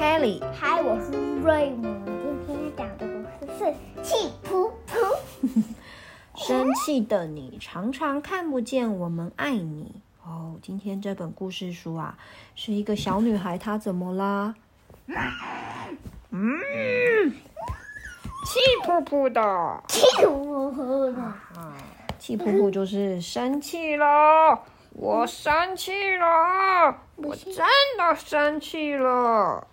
Kelly。嗨，我是瑞姆。今天讲的故事是气噗噗。生气的你常常看不见我们爱你哦。今天这本故事书啊，是一个小女孩，她怎么啦？嗯，气噗噗的，气噗噗的，气噗噗就是生气了。我生气了，我真的生气了。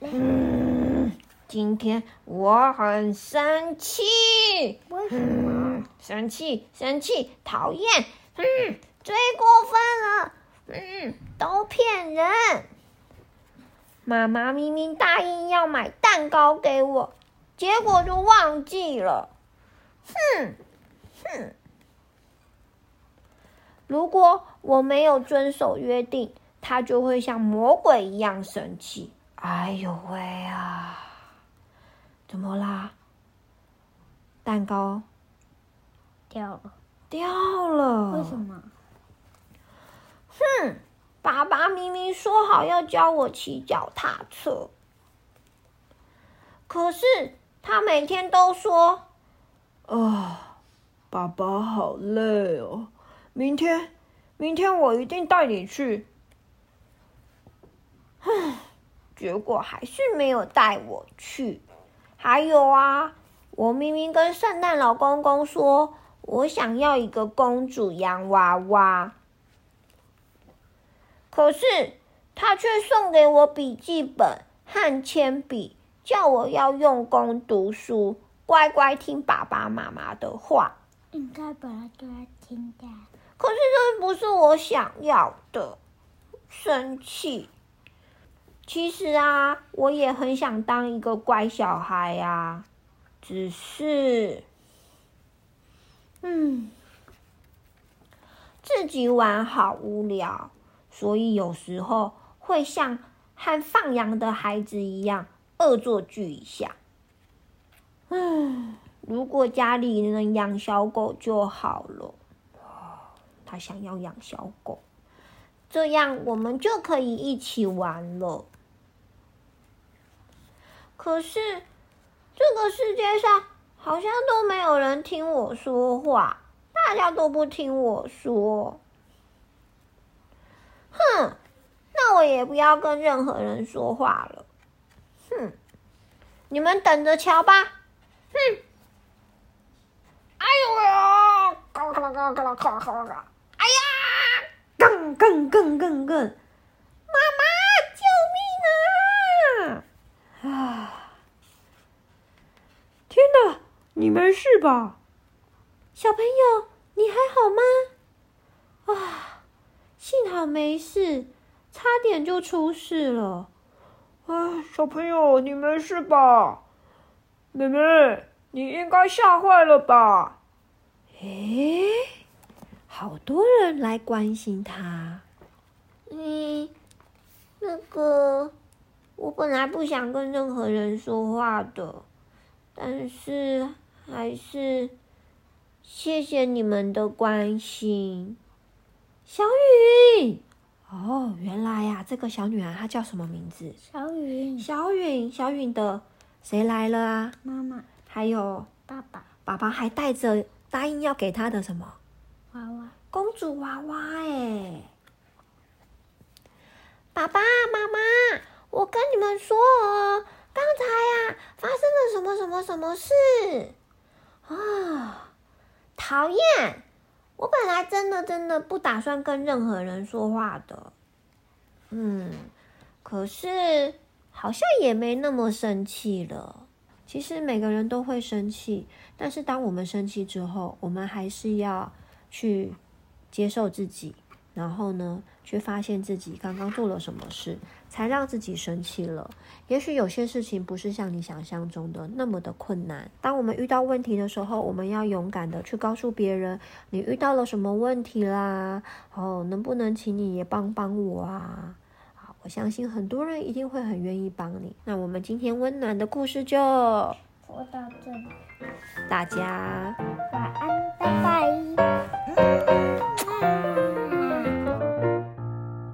嗯，今天我很生气。为什么？生气，生气，讨厌。嗯，最过分了。嗯，都骗人。妈妈明明答应要买蛋糕给我，结果就忘记了。哼，哼。如果我没有遵守约定，他就会像魔鬼一样生气。哎呦喂啊！怎么啦？蛋糕掉了，掉了。为什么？哼！爸爸明明说好要教我骑脚踏车，可是他每天都说：“啊，爸爸好累哦。”明天，明天我一定带你去。唉，结果还是没有带我去。还有啊，我明明跟圣诞老公公说，我想要一个公主洋娃娃，可是他却送给我笔记本和铅笔，叫我要用功读书，乖乖听爸爸妈妈的话。应该本来就要听的。可是这不是我想要的，生气。其实啊，我也很想当一个乖小孩呀，只是，嗯，自己玩好无聊，所以有时候会像和放羊的孩子一样恶作剧一下。嗯，如果家里能养小狗就好了。他想要养小狗，这样我们就可以一起玩了。可是这个世界上好像都没有人听我说话，大家都不听我说。哼，那我也不要跟任何人说话了。哼，你们等着瞧吧。哼，哎呦呦！嘎啦嘎啦嘎啦嘎啦嘎啦嘎啦。更更更更更！妈妈，救命啊！啊！天哪，你没事吧？小朋友，你还好吗？啊，幸好没事，差点就出事了。啊，小朋友，你没事吧？妹妹，你应该吓坏了吧？诶。好多人来关心他。嗯，那个，我本来不想跟任何人说话的，但是还是谢谢你们的关心。小雨，哦，原来呀，这个小女孩她叫什么名字？小雨。小雨，小雨的谁来了啊？妈妈。还有爸爸。爸爸还带着答应要给她的什么？娃娃，公主娃娃哎！爸爸妈妈，我跟你们说哦，刚才呀发生了什么什么什么事啊？讨厌！我本来真的真的不打算跟任何人说话的，嗯，可是好像也没那么生气了。其实每个人都会生气，但是当我们生气之后，我们还是要。去接受自己，然后呢，去发现自己刚刚做了什么事，才让自己生气了。也许有些事情不是像你想象中的那么的困难。当我们遇到问题的时候，我们要勇敢的去告诉别人，你遇到了什么问题啦，哦，能不能请你也帮帮我啊？我相信很多人一定会很愿意帮你。那我们今天温暖的故事就说到这里，大家晚安，拜拜。